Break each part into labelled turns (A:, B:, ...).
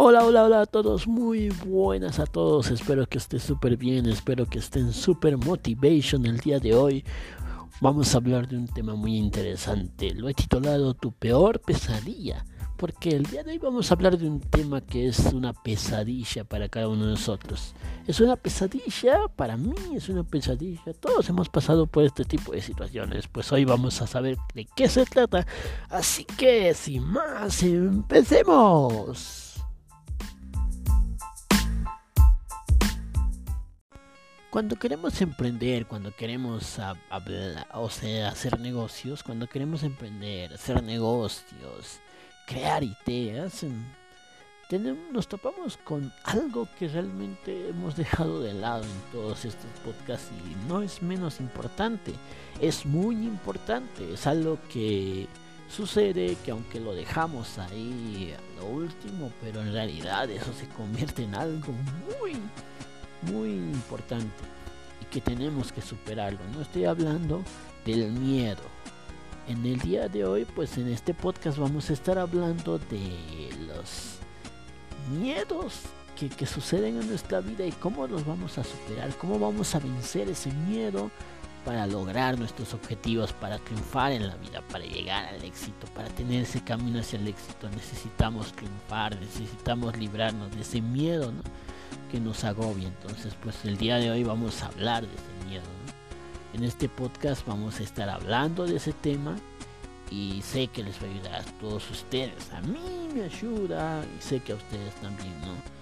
A: Hola, hola, hola a todos, muy buenas a todos, espero que estén súper bien, espero que estén súper motivation el día de hoy. Vamos a hablar de un tema muy interesante, lo he titulado Tu peor pesadilla, porque el día de hoy vamos a hablar de un tema que es una pesadilla para cada uno de nosotros. Es una pesadilla, para mí es una pesadilla, todos hemos pasado por este tipo de situaciones, pues hoy vamos a saber de qué se trata, así que sin más, empecemos. Cuando queremos emprender, cuando queremos o sea, hacer negocios, cuando queremos emprender, hacer negocios, crear ideas, em, tenemos, nos topamos con algo que realmente hemos dejado de lado en todos estos podcasts y no es menos importante, es muy importante, es algo que sucede que aunque lo dejamos ahí lo último, pero en realidad eso se convierte en algo muy muy importante y que tenemos que superarlo. No estoy hablando del miedo. En el día de hoy, pues en este podcast vamos a estar hablando de los miedos que, que suceden en nuestra vida y cómo los vamos a superar, cómo vamos a vencer ese miedo para lograr nuestros objetivos, para triunfar en la vida, para llegar al éxito, para tener ese camino hacia el éxito. Necesitamos triunfar, necesitamos librarnos de ese miedo, ¿no? Que nos agobia. Entonces, pues el día de hoy vamos a hablar de ese miedo. En este podcast vamos a estar hablando de ese tema y sé que les va a ayudar a todos ustedes. A mí me ayuda y sé que a ustedes también, ¿no?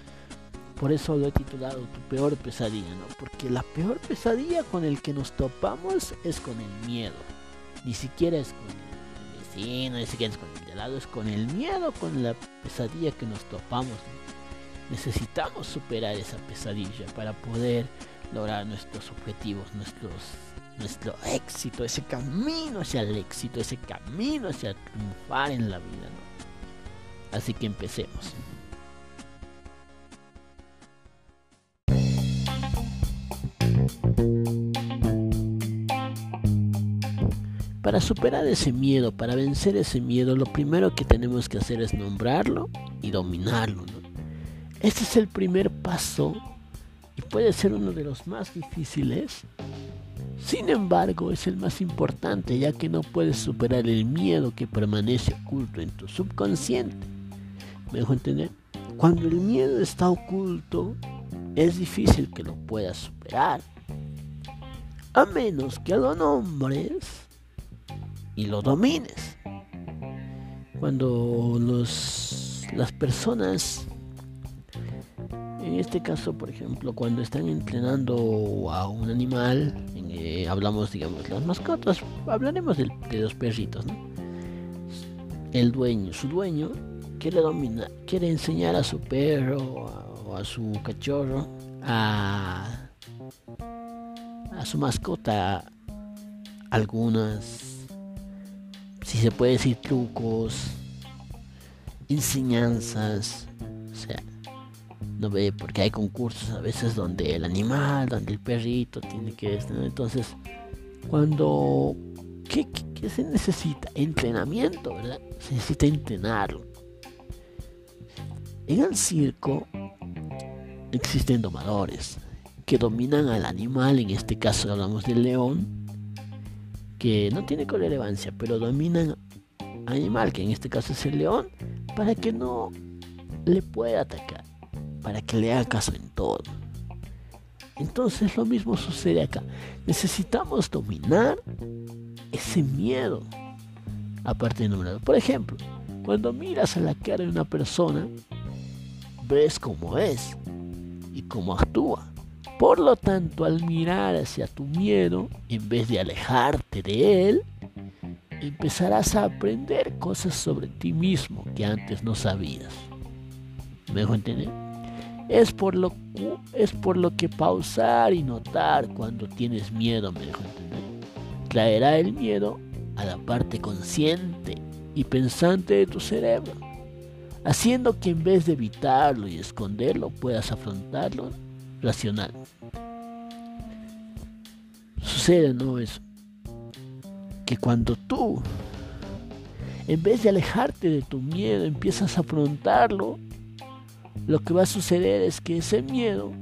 A: Por eso lo he titulado Tu peor pesadilla, ¿no? Porque la peor pesadilla con el que nos topamos es con el miedo. Ni siquiera es con el vecino, ni siquiera es con el de lado, es con el miedo, con la pesadilla que nos topamos. Necesitamos superar esa pesadilla para poder lograr nuestros objetivos, nuestro éxito, ese camino hacia el éxito, ese camino hacia triunfar en la vida. Así que empecemos. Para superar ese miedo, para vencer ese miedo, lo primero que tenemos que hacer es nombrarlo y dominarlo. Este es el primer paso y puede ser uno de los más difíciles. Sin embargo, es el más importante ya que no puedes superar el miedo que permanece oculto en tu subconsciente. ¿Me dejo entender? Cuando el miedo está oculto, es difícil que lo puedas superar. A menos que lo nombres y lo domines. Cuando los, las personas en este caso, por ejemplo, cuando están entrenando a un animal, eh, hablamos, digamos, las mascotas, hablaremos de, los perritos, ¿no? El dueño, su dueño, quiere dominar, quiere enseñar a su perro o a, su cachorro a, a su mascota algunas, si se puede decir, trucos, enseñanzas, o sea, no ve porque hay concursos a veces donde el animal, donde el perrito tiene que estar. Entonces, cuando ¿qué, se necesita? Entrenamiento, ¿verdad? Se necesita entrenarlo. En el circo existen domadores que dominan al animal, en este caso hablamos del león, que no tiene relevancia, pero dominan al animal, que en este caso es el león, para que no le pueda atacar para que le haga caso en todo. Entonces lo mismo sucede acá. Necesitamos dominar ese miedo. Aparte de nombrar. Por ejemplo, cuando miras a la cara de una persona, ves cómo es y cómo actúa. Por lo tanto, al mirar hacia tu miedo, en vez de alejarte de él, empezarás a aprender cosas sobre ti mismo que antes no sabías. ¿Me dejo entender? Es por lo, es por lo que pausar y notar cuando tienes miedo, me dejo entender. Traerá el miedo a la parte consciente y pensante de tu cerebro, haciendo que en vez de evitarlo y esconderlo puedas afrontarlo racional. Sucede, ¿no? Eso. Que cuando tú, en vez de alejarte de tu miedo, empiezas a afrontarlo, lo que va a suceder es que ese miedo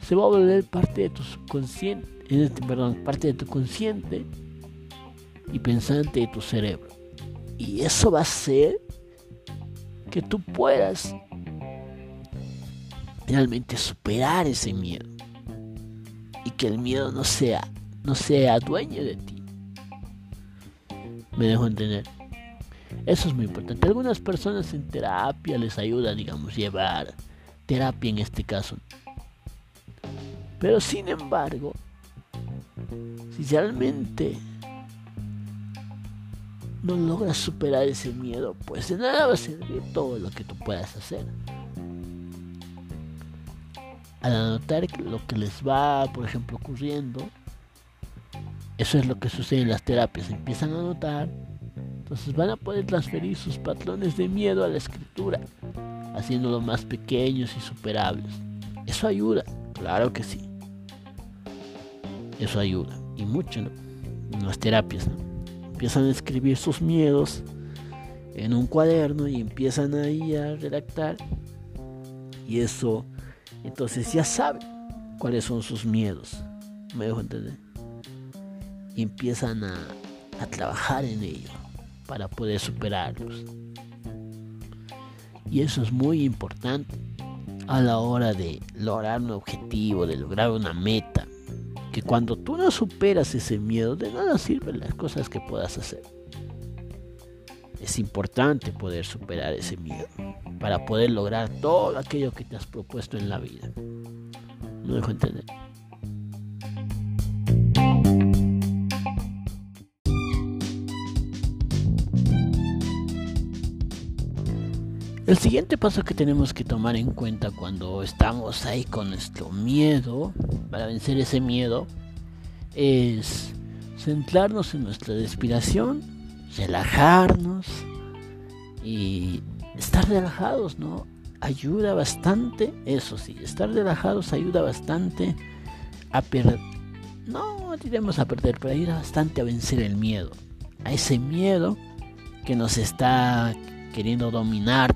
A: se va a volver parte de tu subconsciente, perdón, parte de tu consciente y pensante de tu cerebro. Y eso va a hacer que tú puedas realmente superar ese miedo y que el miedo no sea no sea dueño de ti. Me dejo entender. Eso es muy importante. Algunas personas en terapia les ayuda, digamos, llevar terapia en este caso. Pero sin embargo, si realmente no logras superar ese miedo, pues de nada va a servir todo lo que tú puedas hacer. Al anotar lo que les va, por ejemplo, ocurriendo, eso es lo que sucede en las terapias. Empiezan a notar, entonces van a poder transferir sus patrones de miedo a la escritura, haciéndolos más pequeños y superables. Eso ayuda, claro que sí. Eso ayuda, y mucho, ¿no? En las terapias, ¿no? Empiezan a escribir sus miedos en un cuaderno y empiezan ahí a redactar. Y eso, entonces ya saben cuáles son sus miedos. ¿Me dejo entender? y empiezan a, trabajar en ello para poder superarlos. Y eso es muy importante a la hora de lograr un objetivo, de lograr una meta. Que cuando tú no superas ese miedo, de nada sirven las cosas que puedas hacer. Es importante poder superar ese miedo para poder lograr todo aquello que te has propuesto en la vida. No dejo entender. El siguiente paso que tenemos que tomar en cuenta cuando estamos ahí con nuestro miedo, para vencer ese miedo, es centrarnos en nuestra respiración, relajarnos y estar relajados, ¿no? Ayuda bastante, eso sí, estar relajados ayuda bastante a perder, no diremos a perder, pero ayuda bastante a vencer el miedo, a ese miedo que nos está queriendo dominar,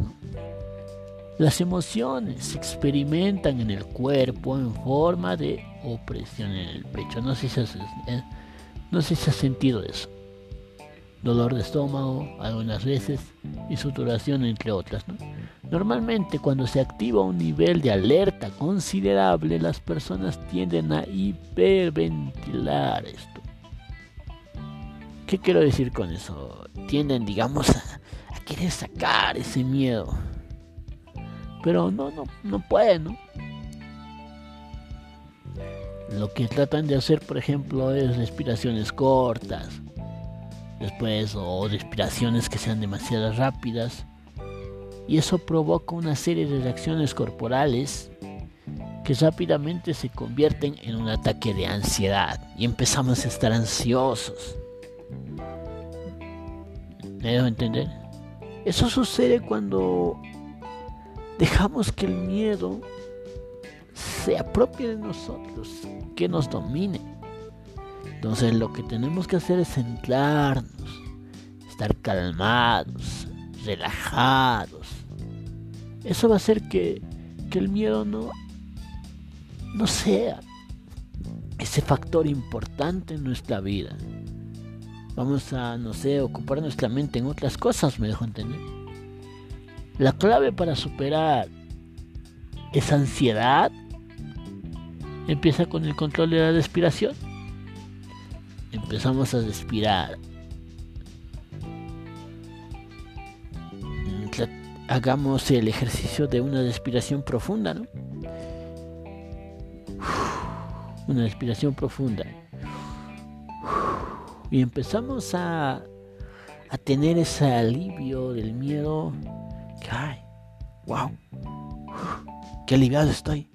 A: las emociones se experimentan en el cuerpo en forma de opresión en el pecho. No sé si has, eh, no sé si has sentido eso. Dolor de estómago, algunas veces, y suturación, entre otras. Normalmente cuando se activa un nivel de alerta considerable, las personas tienden a hiperventilar esto. ¿Qué quiero decir con eso? Tienden, digamos, querer sacar ese miedo pero no, no, no pueden, ¿no? Lo que tratan de hacer, por ejemplo, es respiraciones cortas, después, o respiraciones que sean demasiado rápidas, y eso provoca una serie de reacciones corporales que rápidamente se convierten en un ataque de ansiedad y empezamos a estar ansiosos. ¿Me dejo entender? Eso sucede cuando dejamos que el miedo se apropie de nosotros, que nos domine. Entonces lo que tenemos que hacer es centrarnos, estar calmados, relajados. Eso va a hacer que, que el miedo no, no sea ese factor importante en nuestra vida. Vamos a, no sé, ocupar nuestra mente en otras cosas, me dejo entender. La clave para superar esa ansiedad empieza con el control de la respiración. Empezamos a respirar. Hagamos el ejercicio de una respiración profunda, ¿no? Una respiración profunda. Y empezamos a, a tener ese alivio del miedo. Ay, wow, qué aliviado estoy,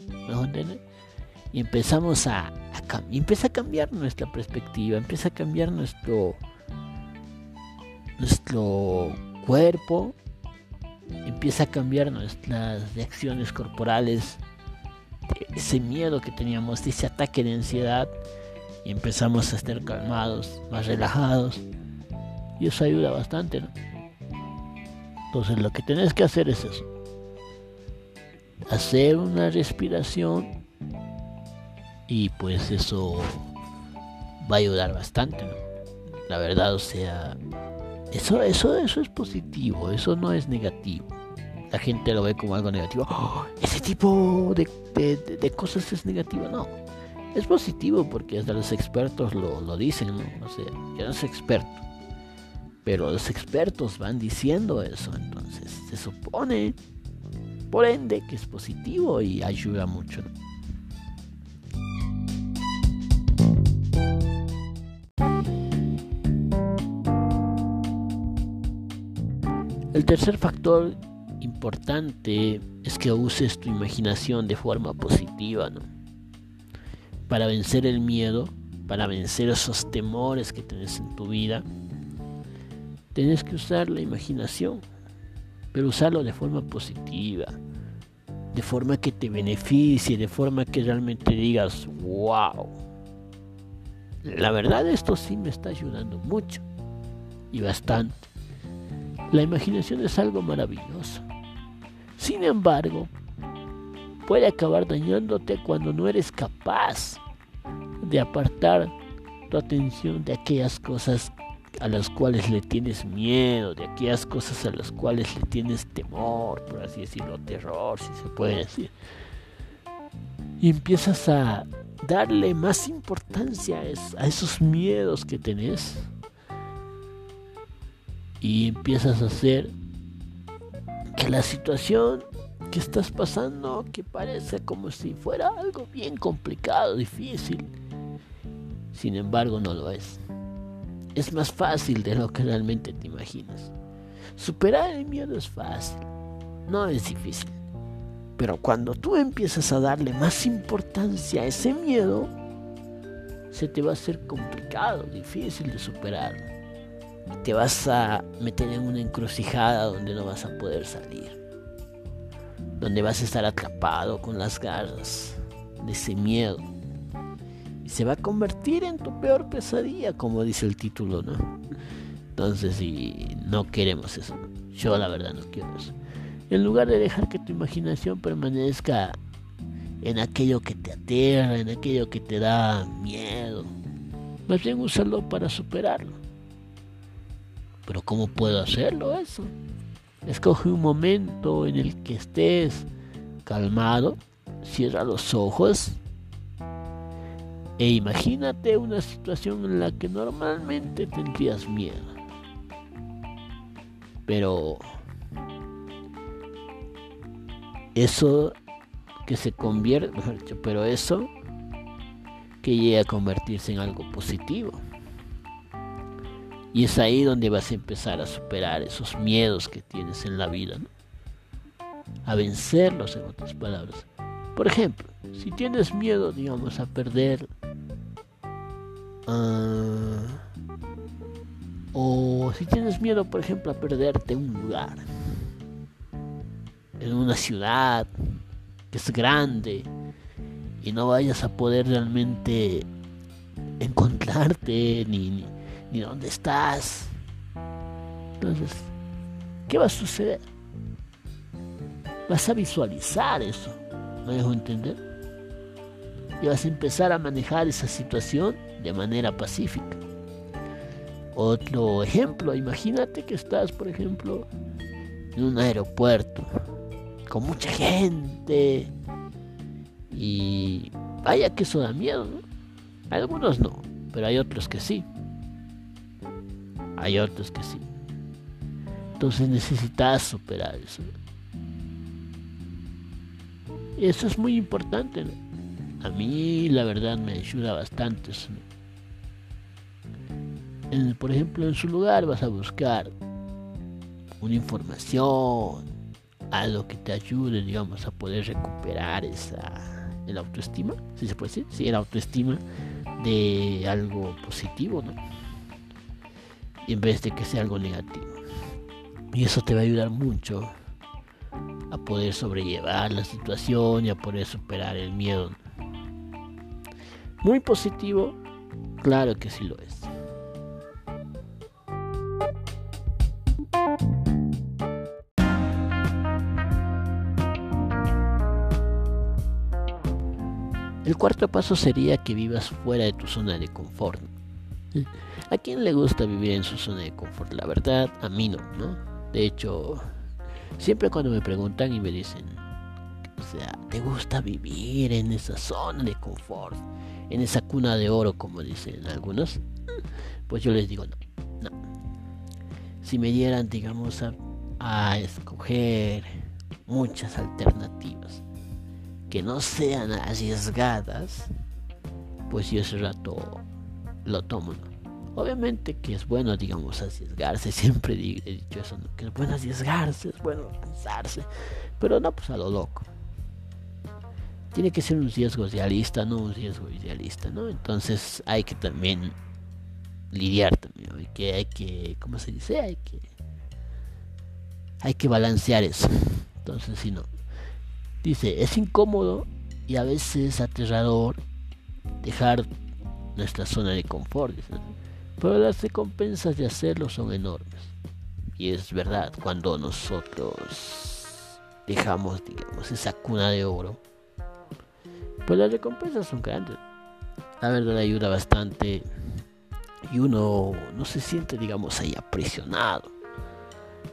A: Y empezamos a, a empieza a cambiar nuestra perspectiva, empieza a cambiar nuestro, nuestro cuerpo, empieza a cambiar nuestras reacciones corporales, ese miedo que teníamos, ese ataque de ansiedad, y empezamos a estar calmados, más relajados, y eso ayuda bastante, ¿no? Entonces lo que tenés que hacer es eso. hacer una respiración y pues eso va a ayudar bastante, La verdad, o sea, eso, eso, eso es positivo, eso no es negativo. La gente lo ve como algo negativo. ¡Oh! ese tipo de, de, cosas es negativo, no. Es positivo porque hasta los expertos lo, lo dicen, ¿no? O sea, yo no soy experto. Pero los expertos van diciendo eso, entonces se supone, por ende, que es positivo y ayuda mucho. El tercer factor importante es que uses tu imaginación de forma positiva, ¿no? Para vencer el miedo, para vencer esos temores que tienes en tu vida, tienes que usar la imaginación, pero usarlo de forma positiva, de forma que te beneficie, de forma que realmente digas, wow, la verdad esto sí me está ayudando mucho y bastante. La imaginación es algo maravilloso. Sin embargo, puede acabar dañándote cuando no eres capaz de apartar tu atención de aquellas cosas a las cuales le tienes miedo, de aquellas cosas a las cuales le tienes temor, por así decirlo, terror, si se puede decir. Y empiezas a darle más importancia a esos miedos que tenés y empiezas a hacer que la situación que estás pasando, que parece como si fuera algo bien complicado, difícil, sin embargo no lo es. Es más fácil de lo que realmente te imaginas. Superar el miedo es fácil, no es difícil. Pero cuando tú empiezas a darle más importancia a ese miedo, se te va a hacer complicado, difícil de superarlo te vas a meter en una encrucijada donde no vas a poder salir. Donde vas a estar atrapado con las garras de ese miedo. Y se va a convertir en tu peor pesadilla, como dice el título, ¿no? Entonces, si no queremos eso, yo la verdad no quiero eso. En lugar de dejar que tu imaginación permanezca en aquello que te aterra, en aquello que te da miedo, más bien úsalo para superarlo. Pero ¿cómo puedo hacerlo eso? Escoge un momento en el que estés calmado, cierra los ojos e imagínate una situación en la que normalmente tendrías miedo. Pero eso que se convierte, pero eso que llega a convertirse en algo positivo. Y es ahí donde vas a empezar a superar esos miedos que tienes en la vida, A vencerlos, en otras palabras. Por ejemplo, si tienes miedo, digamos, a perder... Ah, o si tienes miedo, por ejemplo, a perderte un lugar. En una ciudad que es grande y no vayas a poder realmente encontrarte ni ni dónde estás. Entonces, ¿qué va a suceder? Vas a visualizar eso, ¿me dejo entender? Y vas a empezar a manejar esa situación de manera pacífica. Otro ejemplo, imagínate que estás, por ejemplo, en un aeropuerto con mucha gente y vaya que eso da miedo, ¿no? Algunos no, pero hay otros que sí hay otros que sí. Entonces necesitas superar eso. Eso es muy importante. A mí la verdad me ayuda bastante. por ejemplo, en su lugar vas a buscar una información, algo que te ayude, digamos, a poder recuperar esa el autoestima, si se puede decir, sí, el autoestima de algo positivo, ¿no? En vez de que sea algo negativo. Y eso te va a ayudar mucho a poder sobrellevar la situación y a poder superar el miedo. Muy positivo, claro que sí lo es. El cuarto paso sería que vivas fuera de tu zona de confort. ¿A quién le gusta vivir en su zona de confort? La verdad, a mí no, ¿no? De hecho, siempre cuando me preguntan y me dicen, o sea, ¿te gusta vivir en esa zona de confort? En esa cuna de oro, como dicen algunos. Pues yo les digo, no, no. Si me dieran, digamos, a, a escoger muchas alternativas que no sean arriesgadas, pues yo ese rato lo tomo. Obviamente que es bueno, digamos, arriesgarse, siempre he dicho eso, que es bueno arriesgarse, es bueno pensarse, pero no pues a lo loco. Tiene que ser un riesgo realista, no un riesgo idealista, ¿no? Entonces hay que también lidiar también, hay que, hay que, ¿cómo se dice? Hay que, hay que balancear eso. Entonces, si no, dice, es incómodo y a veces aterrador dejar nuestra zona de confort, pero las recompensas de hacerlo son enormes. Y es verdad, cuando nosotros dejamos, digamos, esa cuna de oro, pues las recompensas son grandes. La verdad ayuda bastante y uno no se siente, digamos, ahí aprisionado.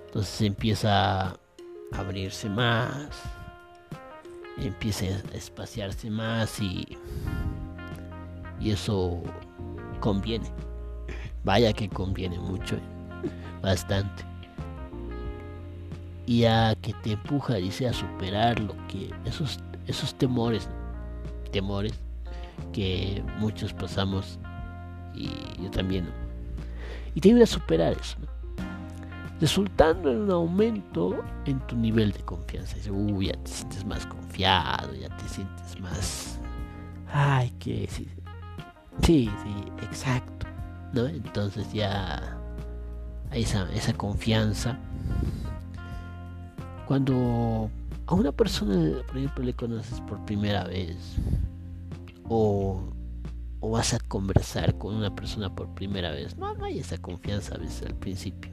A: Entonces empieza a abrirse más, empieza a espaciarse más y, y eso conviene. Vaya que conviene mucho, eh, bastante. Y a que te empuja, dice, a superar lo que esos, esos temores, temores que muchos pasamos y yo también. Y te ayuda a superar eso, resultando en un aumento en tu nivel de confianza. Uy, ya te sientes más confiado, ya te sientes más... Ay, que sí, sí, sí, exacto. ¿no? Entonces ya hay esa, esa confianza. Cuando a una persona, por ejemplo, le conoces por primera vez o vas a conversar con una persona por primera vez. No, no hay esa confianza a veces al principio.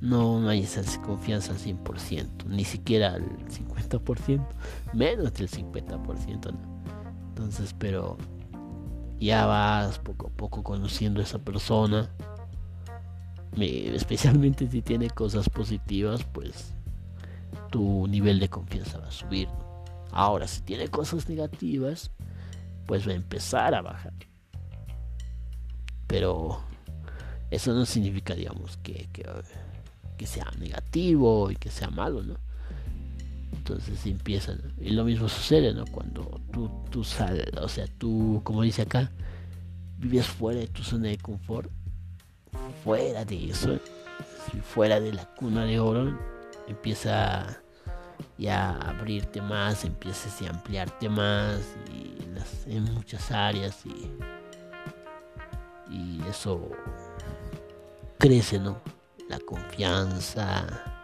A: No, no hay esa confianza al 100%, ni siquiera al 50%, menos del 50%. Entonces, pero ya vas poco a poco conociendo a esa persona. Especialmente si tiene cosas positivas, pues tu nivel de confianza va a subir. Ahora, si tiene cosas negativas, pues va a empezar a bajar. Pero eso no significa, digamos, que, que, sea negativo y que sea malo, ¿no? Entonces empieza, y lo mismo sucede, ¿no? Cuando tú, tú sales, o sea, tú, como dice acá, vives fuera de tu zona de confort, fuera de eso, fuera de la cuna de oro, empieza ya a abrirte más, empiezas a ampliarte más en muchas áreas y, y eso crece, ¿no? La confianza,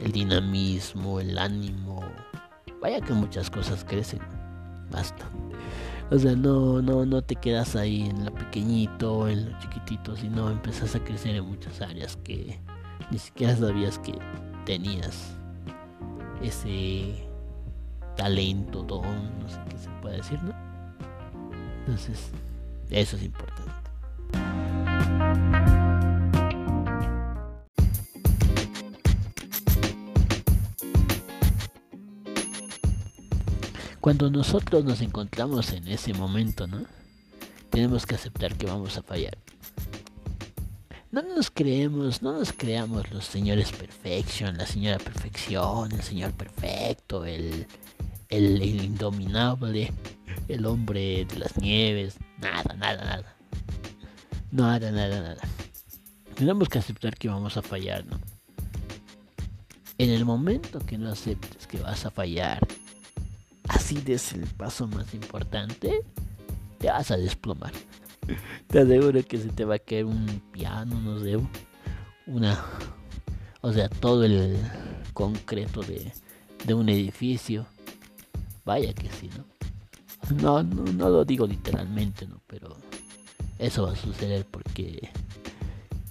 A: el dinamismo, el ánimo. Vaya que muchas cosas crecen. Basta. O sea, no, no, no te quedas ahí en lo pequeñito, en lo chiquitito, sino empezás a crecer en muchas áreas que ni siquiera sabías que tenías ese talento, don, no sé qué se puede decir, ¿no? Entonces, eso es importante. Cuando nosotros nos encontramos en ese momento, ¿no? Tenemos que aceptar que vamos a fallar. No nos creemos, no nos creamos los señores perfection, la señora perfección, el señor perfecto, el, el, indominable, el hombre de las nieves, nada, nada, nada. Nada, nada, nada. Tenemos que aceptar que vamos a fallar, ¿no? En el momento que no aceptes que vas a fallar, así es el paso más importante, te vas a desplomar. Te aseguro que se te va a caer un piano, no sé, una, o sea, todo el concreto de, de un edificio Vaya que sí, ¿no? No, no, lo digo literalmente, ¿no? Pero eso va a suceder porque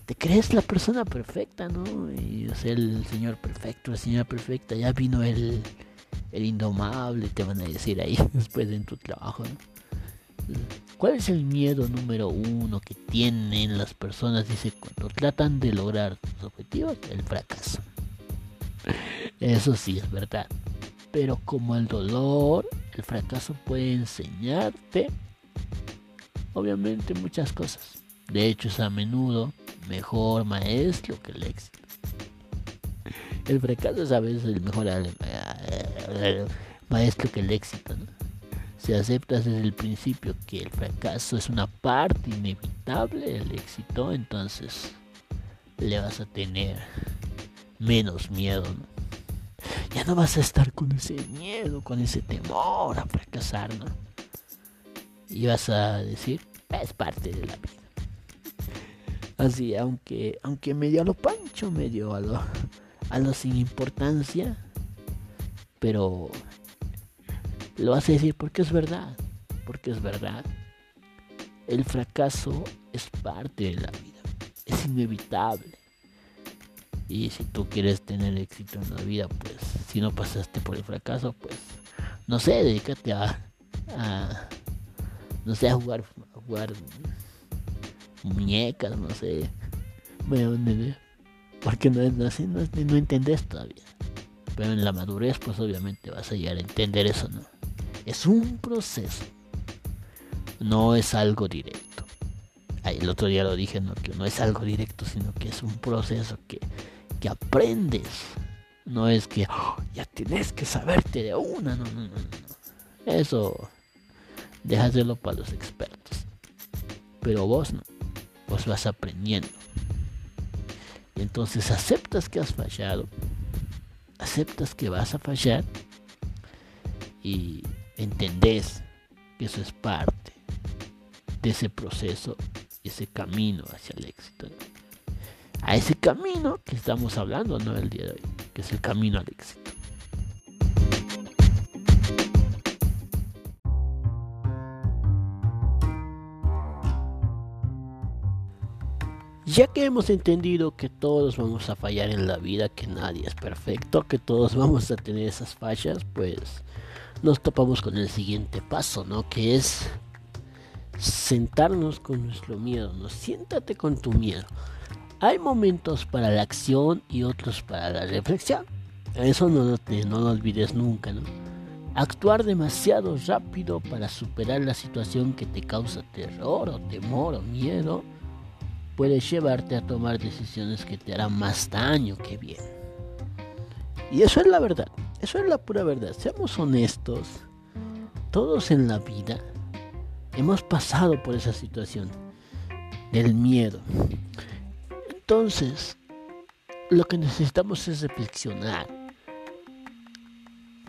A: te crees la persona perfecta, ¿no? Y o el señor perfecto, la señora perfecta, ya vino el, el indomable, te van a decir ahí después en tu trabajo. ¿Cuál es el miedo número uno que tienen las personas? Dice, cuando tratan de lograr sus objetivos, el fracaso. Eso sí es verdad. Pero como el dolor, el fracaso puede enseñarte, obviamente, muchas cosas. De hecho, es a menudo mejor maestro que el éxito. El fracaso es a veces el mejor maestro que el éxito. Si aceptas desde el principio que el fracaso es una parte inevitable del éxito, entonces le vas a tener menos miedo. Ya no vas a estar con ese miedo, con ese temor a fracasar, ¿no? Y vas a decir, es parte de la vida. Así, aunque, aunque medio a lo pancho, medio a lo, a lo sin importancia, pero lo a decir porque es verdad, porque es verdad. El fracaso es parte de la vida, es inevitable. Y si tú quieres tener éxito en la vida, pues si no pasaste por el fracaso, pues no sé, dedícate a, no sé, a jugar, jugar muñecas, no sé. Porque no, no, no, no entendés todavía. Pero en la madurez, pues obviamente vas a llegar a entender eso, ¿no? Es un proceso. No es algo directo. El otro día lo dije, ¿no? Que no es algo directo, sino que es un proceso que, que aprendes. No es que oh, ya tienes que saberte de una, no, no, no, no. Eso déjaselo para los expertos. Pero vos no pues vas aprendiendo. Y entonces aceptas que has fallado, aceptas que vas a fallar y entendés que eso es parte de ese proceso, ese camino hacia el éxito. A ese camino que estamos hablando ¿no? el día de hoy, que es el camino al éxito. Ya que hemos entendido que todos vamos a fallar en la vida, que nadie es perfecto, que todos vamos a tener esas fallas, pues nos topamos con el siguiente paso, ¿no? Que es sentarnos con nuestro miedo, ¿no? Siéntate con tu miedo. Hay momentos para la acción y otros para la reflexión. Eso no lo, no lo olvides nunca, ¿no? Actuar demasiado rápido para superar la situación que te causa terror o temor o miedo puede llevarte a tomar decisiones que te harán más daño que bien. Y eso es la verdad, eso es la pura verdad. Seamos honestos, todos en la vida hemos pasado por esa situación del miedo. Entonces, lo que necesitamos es reflexionar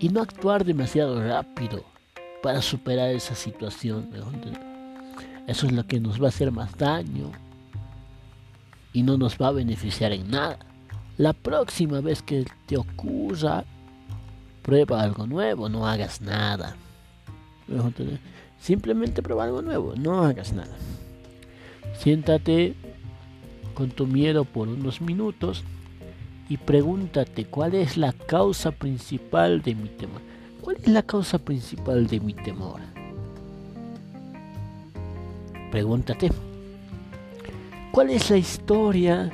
A: y no actuar demasiado rápido para superar esa situación. Eso es lo que nos va a hacer más daño y no nos va a beneficiar en nada. La próxima vez que te ocurra, prueba algo nuevo, no hagas nada. Simplemente prueba algo nuevo, no hagas nada. Siéntate con tu miedo por unos minutos y pregúntate cuál es la causa principal de mi temor. ¿Cuál es la causa principal de mi temor? Pregúntate. ¿Cuál es la historia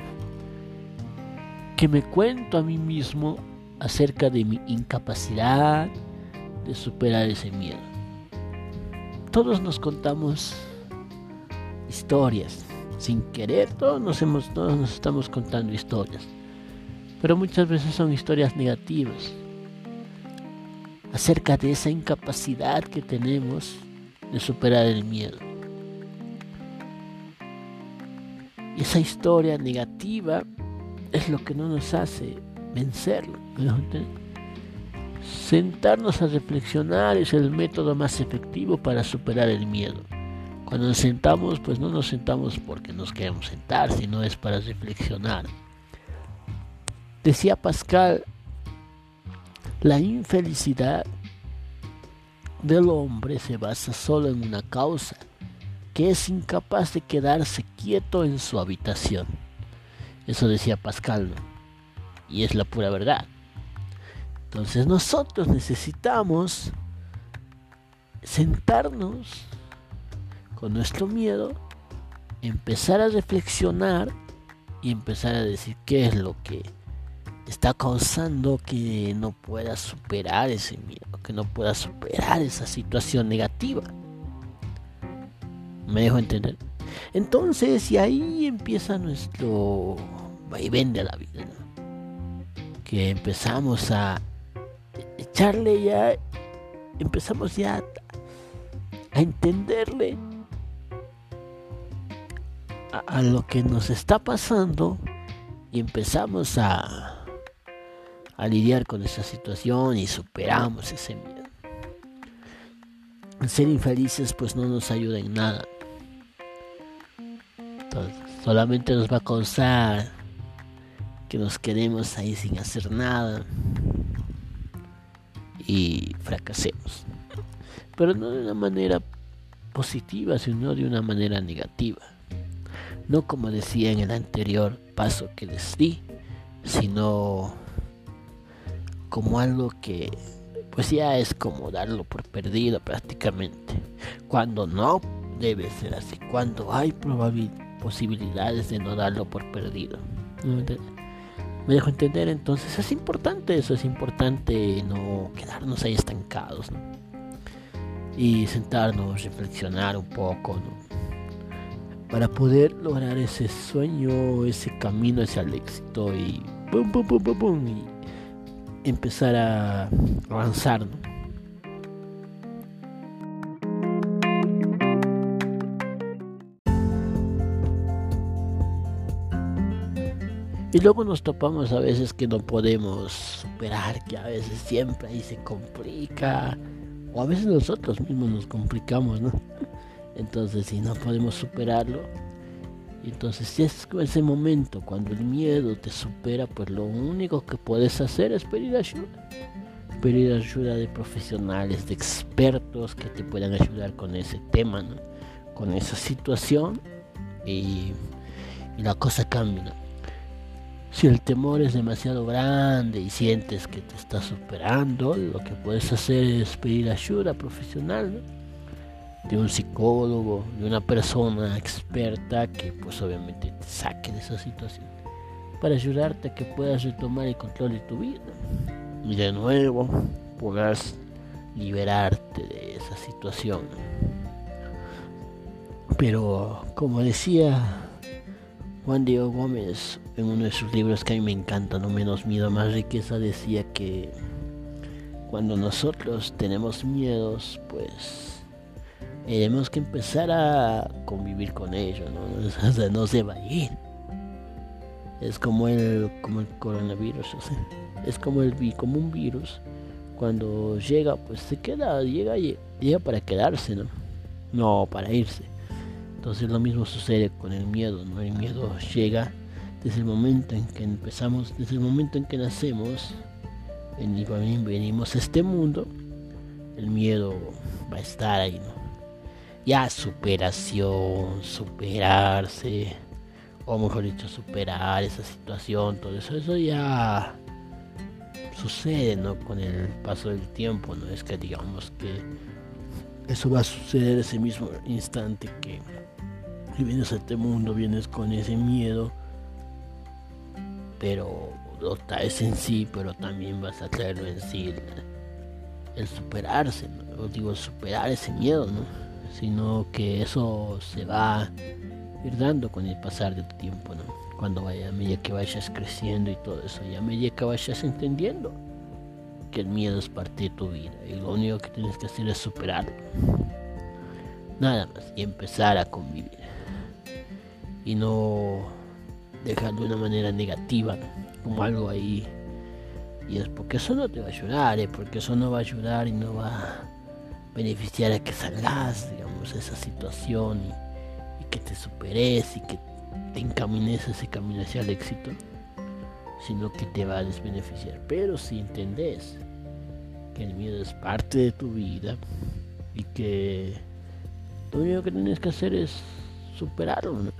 A: que me cuento a mí mismo acerca de mi incapacidad de superar ese miedo? Todos nos contamos historias, sin querer, todos nos, hemos, todos nos estamos contando historias, pero muchas veces son historias negativas acerca de esa incapacidad que tenemos de superar el miedo. Y esa historia negativa es lo que no nos hace vencerlo. Sentarnos a reflexionar es el método más efectivo para superar el miedo. Cuando nos sentamos, pues no nos sentamos porque nos queremos sentar, sino es para reflexionar. Decía Pascal, la infelicidad del hombre se basa solo en una causa que es incapaz de quedarse quieto en su habitación. Eso decía Pascal, y es la pura verdad. Entonces nosotros necesitamos sentarnos con nuestro miedo, empezar a reflexionar y empezar a decir qué es lo que está causando que no pueda superar ese miedo, que no pueda superar esa situación negativa. ¿Me dejo entender? Entonces, y ahí empieza nuestro vaivén de la vida, que empezamos a echarle ya, empezamos ya a entenderle a, lo que nos está pasando y empezamos a, a lidiar con esa situación y superamos ese miedo. Ser infelices pues no nos ayuda en nada. Solamente nos va a causar que nos quedemos ahí sin hacer nada y fracasemos. Pero no de una manera positiva, sino de una manera negativa. No como decía en el anterior paso que les di, sino como algo que pues ya es como darlo por perdido prácticamente, cuando no debe ser así, cuando hay posibilidades de no darlo por perdido. Me dejo entender entonces, es importante eso, es importante no quedarnos ahí estancados y sentarnos, reflexionar un poco, ¿no? para poder lograr ese sueño, ese camino hacia el éxito y, y empezar a avanzar. Y luego nos topamos a veces que no podemos superar, que a veces siempre ahí se complica, o a veces nosotros mismos nos complicamos, ¿no? Entonces, si no podemos superarlo, entonces si es ese momento cuando el miedo te supera, pues lo único que puedes hacer es pedir ayuda. Pedir ayuda de profesionales, de expertos que te puedan ayudar con ese tema, con esa situación y, la cosa cambia. Si el temor es demasiado grande y sientes que te está superando, lo que puedes hacer es pedir ayuda profesional. de un psicólogo, de una persona experta que pues obviamente te saque de esa situación para ayudarte a que puedas retomar el control de tu vida y de nuevo puedas liberarte de esa situación. Pero como decía Juan Diego Gómez en uno de sus libros que a mí me encanta, No menos miedo, más riqueza, decía que cuando nosotros tenemos miedos, pues tenemos que empezar a convivir con ellos, ¿no? No se va a ir. Es como el, como el coronavirus, o sea, es como, el, como un virus. Cuando llega, pues se queda, llega, llega para quedarse, ¿no? No para irse. Entonces lo mismo sucede con el miedo, ¿no? El miedo llega desde el momento en que empezamos, desde el momento en que nacemos, venimos a este mundo, el miedo va a estar ahí, ¿no? ya superación, superarse, o mejor dicho, superar esa situación, todo eso, eso ya sucede, ¿no? Con el paso del tiempo, no es que digamos que eso va a suceder ese mismo instante que, vienes a este mundo, vienes con ese miedo, pero lo traes en sí, pero también vas a traerlo en sí el, superarse, ¿no? digo, superar ese miedo, ¿no? sino que eso se va a ir dando con el pasar del tiempo, ¿no? Cuando vaya, a medida que vayas creciendo y todo eso, y a medida que vayas entendiendo que el miedo es parte de tu vida y lo único que tienes que hacer es superarlo. Nada más, y empezar a convivir. Y no dejarlo de una manera negativa, como algo ahí. Y es porque eso no te va a ayudar, ¿eh? porque eso no va a ayudar y no va beneficiar a que salgas, digamos, esa situación y, que te superes y que te encamines a ese camino hacia el éxito, sino que te va a desbeneficiar. Pero si entendés que el miedo es parte de tu vida y que lo único que tienes que hacer es superarlo,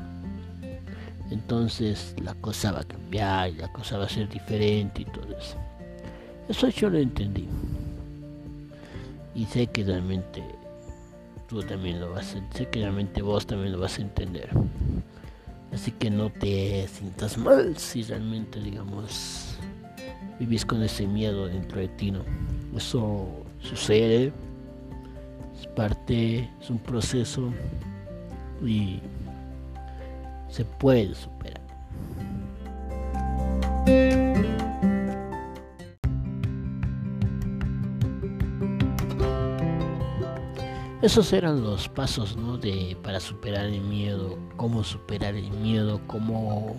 A: entonces la cosa va a cambiar y la cosa va a ser diferente y todo eso. Eso yo lo entendí. Y sé que realmente tú también lo vas a, sé que realmente vos también lo vas a entender. Así que no te sientas mal si realmente, digamos, vivís con ese miedo dentro de ti, ¿no? Eso sucede, es parte, es un proceso y se puede superar. Esos eran los pasos ¿no? de, para superar el miedo, cómo superar el miedo, cómo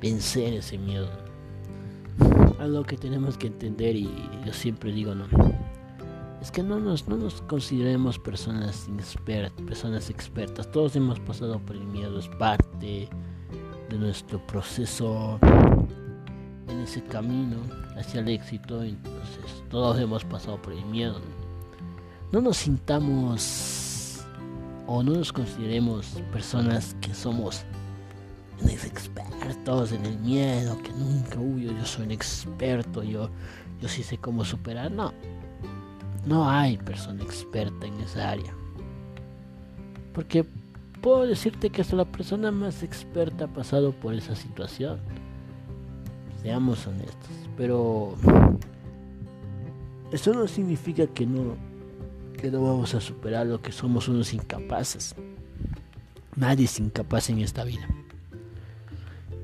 A: vencer ese miedo. Algo que tenemos que entender y yo siempre digo, no, es que no nos, no nos consideremos personas inexpertas, personas expertas. Todos hemos pasado por el miedo, es parte de nuestro proceso en ese camino hacia el éxito. Entonces, todos hemos pasado por el miedo no nos sintamos o no nos consideremos personas que somos expertos en el miedo, que nunca, uy, yo soy un experto, yo, yo sí sé cómo superar. No, no hay persona experta en esa área. Porque puedo decirte que hasta la persona más experta ha pasado por esa situación. Seamos honestos. Pero eso no significa que no que no vamos a superar lo que somos unos incapaces. Nadie es incapaz en esta vida.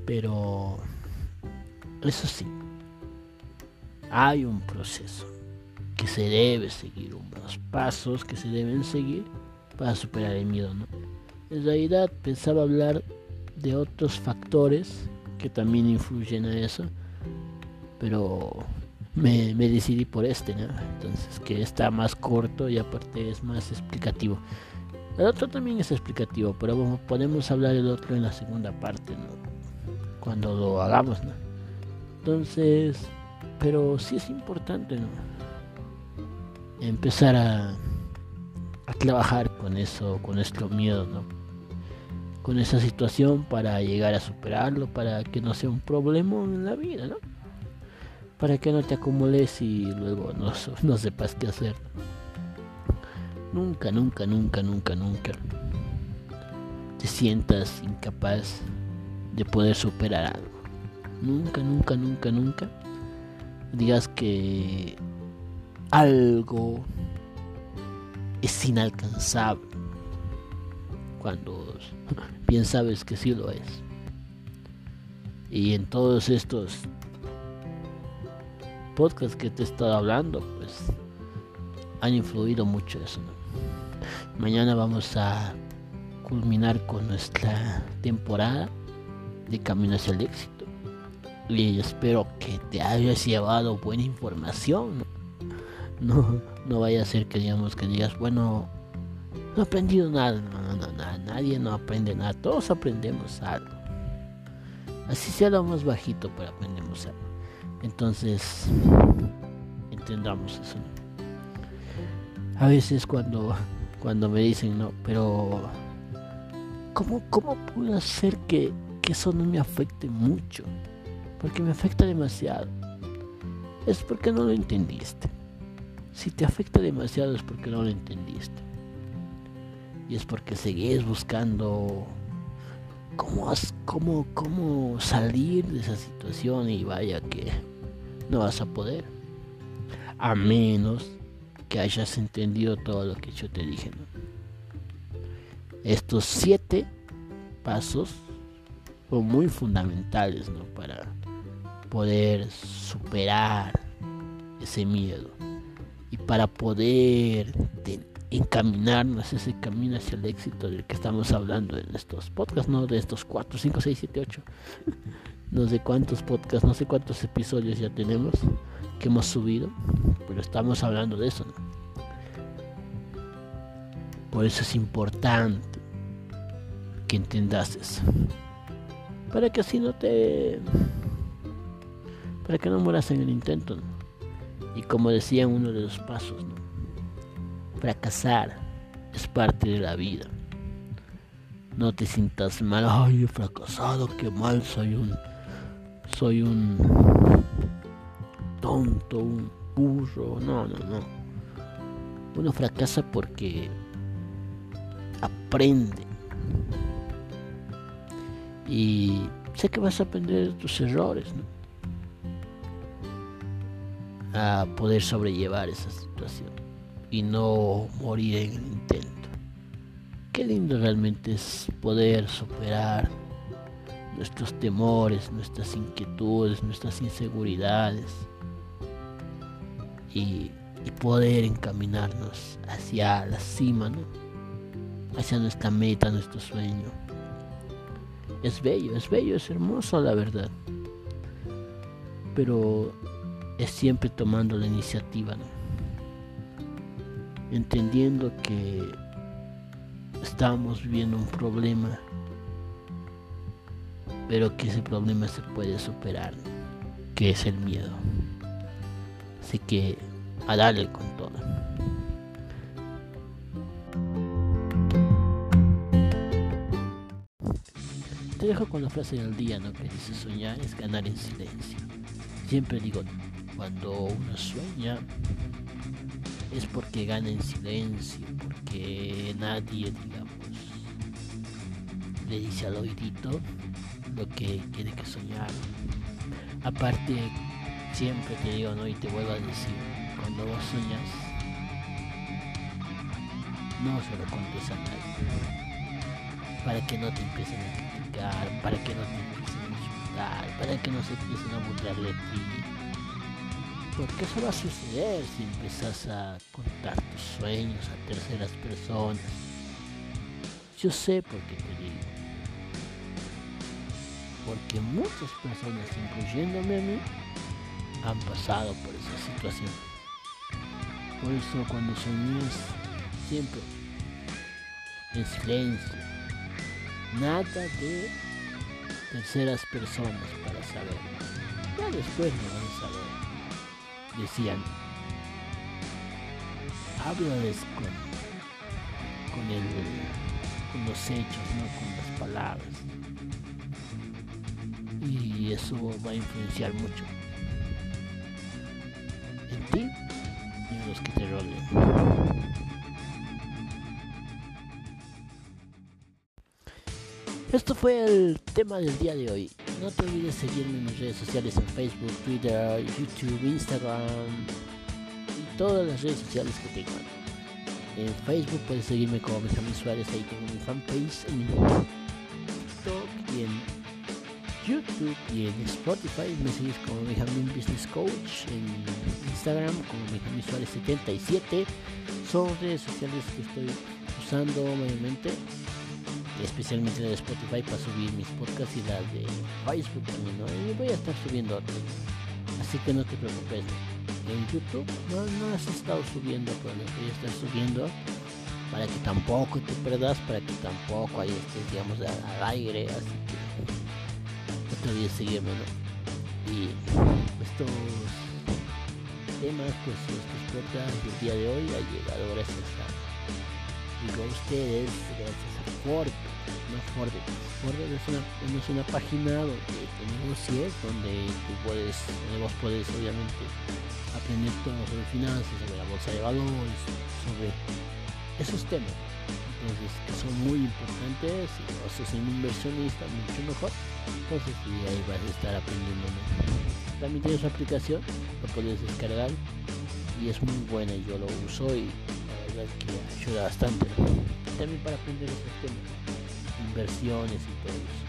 A: Pero eso sí, hay un proceso se debe seguir, unos pasos que se deben seguir para superar el miedo. ¿no? En realidad pensaba hablar de otros factores que también influyen a eso, pero me, decidí por este. Entonces, que está más corto y aparte es más explicativo. El otro también es explicativo, pero podemos hablar del otro en la segunda parte. Cuando lo hagamos. Entonces, pero sí es importante, ¿no? Empezar a, a trabajar con eso, con nuestro miedo, ¿no? Con esa situación para llegar a superarlo, para que no sea un problema en la vida, ¿no? para que no te acumules y luego no, no sepas qué hacer. Nunca, nunca, nunca, nunca, nunca te sientas incapaz de poder superar algo. Nunca, nunca, nunca, nunca digas que algo es inalcanzable cuando bien sabes que sí lo es. Y en todos estos podcast que te he estado hablando, pues han influido mucho eso. Mañana vamos a culminar con nuestra temporada de Camino hacia el éxito. Y espero que te hayas llevado buena información. No, vaya a ser que digamos que digas, bueno, no he aprendido nada. No, no, no, nadie no aprende nada. Todos aprendemos algo. Así sea lo más bajito, pero aprendemos algo. Entonces, entendamos eso. A veces cuando, cuando me dicen, no, pero ¿cómo, cómo puedo hacer que, que eso no me afecte mucho? Porque me afecta demasiado. Es porque no lo entendiste. Si te afecta demasiado es porque no lo entendiste. Y es porque seguís buscando cómo, cómo, cómo salir de esa situación y vaya que no vas a poder. A menos que hayas entendido todo lo que yo te dije. Estos siete pasos son muy fundamentales para poder superar ese miedo y para poder encaminarnos ese camino hacia el éxito del que estamos hablando en estos podcasts, no de estos 4, 5, 6, 7, 8 no sé cuántos podcasts, no sé cuántos episodios ya tenemos que hemos subido, pero estamos hablando de eso. Por eso es importante que entendas eso. Para que así no te... Para que no mueras en el intento. Y como decía uno de los pasos, fracasar es parte de la vida. No te sientas mal, ay, he fracasado, qué mal, soy un soy un tonto, un burro, no, no, no. Uno fracasa porque aprende. Y sé que vas a aprender de tus errores, ¿no? A poder sobrellevar esa situación y no morir en el intento. Qué lindo realmente es poder superar nuestros temores, nuestras inquietudes, nuestras inseguridades y, poder encaminarnos hacia la cima, ¿no? hacia nuestra meta, nuestro sueño. Es bello, es bello, es hermoso la verdad. Pero es siempre tomando la iniciativa, entendiendo que estamos viviendo un problema pero que ese problema se puede superar, que es el miedo. Así que a darle con todo. Te dejo con la frase del día, ¿no? Que dice soñar es ganar en silencio. Siempre digo, cuando uno sueña es porque gana en silencio, porque nadie, digamos, le dice al oídito lo que tiene que soñar. Aparte, siempre te digo, ¿no? Y te vuelvo a decir, cuando vos soñas, no se lo contes a nadie. Para que no te empiecen a criticar, para que no te empiecen a insultar, para que no se empiecen a burlar de ti. Porque eso va a suceder si empiezas a contar tus sueños a terceras personas. Yo sé por qué te digo porque muchas personas, incluyéndome a mí, han pasado por esa situación. Por eso cuando sueñas siempre en silencio, nada de terceras personas para saber. Ya después lo van a saber. Decían, háblales con, con, el, con los hechos, no con las palabras y eso va a influenciar mucho en ti y en los que te rodeen. Esto fue el tema del día de hoy. No te olvides seguirme en mis redes sociales en Facebook, Twitter, YouTube, Instagram todas las redes sociales que tengo. En Facebook puedes seguirme como Benjamín Suárez, ahí tengo mi fanpage en TikTok y en YouTube y en Spotify me sigues como Benjamin Business Coach, en Instagram como Benjamin Suárez 77. Son redes sociales que estoy usando mayormente, especialmente en Spotify para subir mis podcasts y las de Facebook también, Y voy a estar subiendo otros. Así que no te preocupes. En YouTube no, no las estado subiendo, pero las voy a estar subiendo para que tampoco te perdas, para que tampoco ahí estés, digamos, al aire. Así que no olvides seguirme, Y estos temas, pues estos podcasts del día de hoy ha llegado gracias a, digo a ustedes, gracias Ford, no Ford, Ford es una, es una página donde de negocios, donde tú puedes, vos puedes obviamente aprender todo sobre finanzas, sobre la bolsa de valores, sobre esos temas. Entonces que son muy importantes si no sos un inversionista mucho mejor entonces sí, ahí vas a estar aprendiendo también tiene su aplicación lo puedes descargar y es muy buena y yo lo uso y que ayuda bastante también para aprender esos temas inversiones y todo eso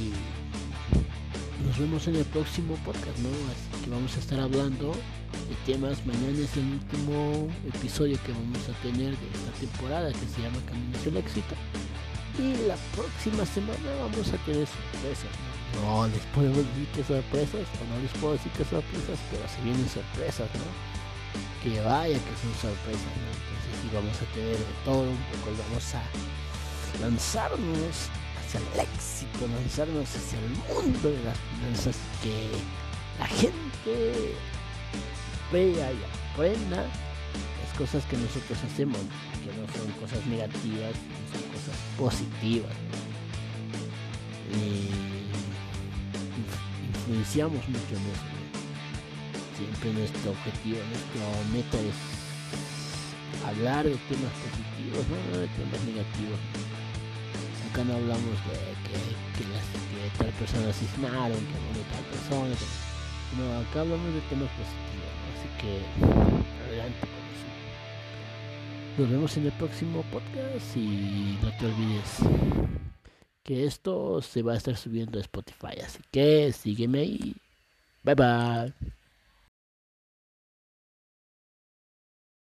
A: y nos vemos en el próximo podcast no así que vamos a estar hablando temas. Mañana es el último episodio que vamos a tener de esta temporada que se llama Camino hacia el éxito. Y la próxima semana vamos a tener sorpresas. No, les podemos decir que sorpresas, o no les puedo decir que sorpresas, pero se vienen sorpresas, ¿no? Que vaya que son sorpresas, ¿no? Entonces sí vamos a tener todo un poco, vamos a lanzarnos hacia el éxito, lanzarnos hacia el mundo de las finanzas que la gente vea y aprenda las cosas que nosotros hacemos, que no son cosas negativas, son cosas positivas. Y influenciamos mucho en eso. Siempre nuestro objetivo, nuestra meta es hablar de temas positivos, no de temas negativos. Acá no hablamos de que, que, las, que tal persona asesinaron, que murió tal persona. No, acá hablamos de temas positivos, así que adelante con eso. Nos vemos en el próximo podcast y no te olvides que esto se va a estar subiendo a Spotify, así que sígueme ahí. Bye bye.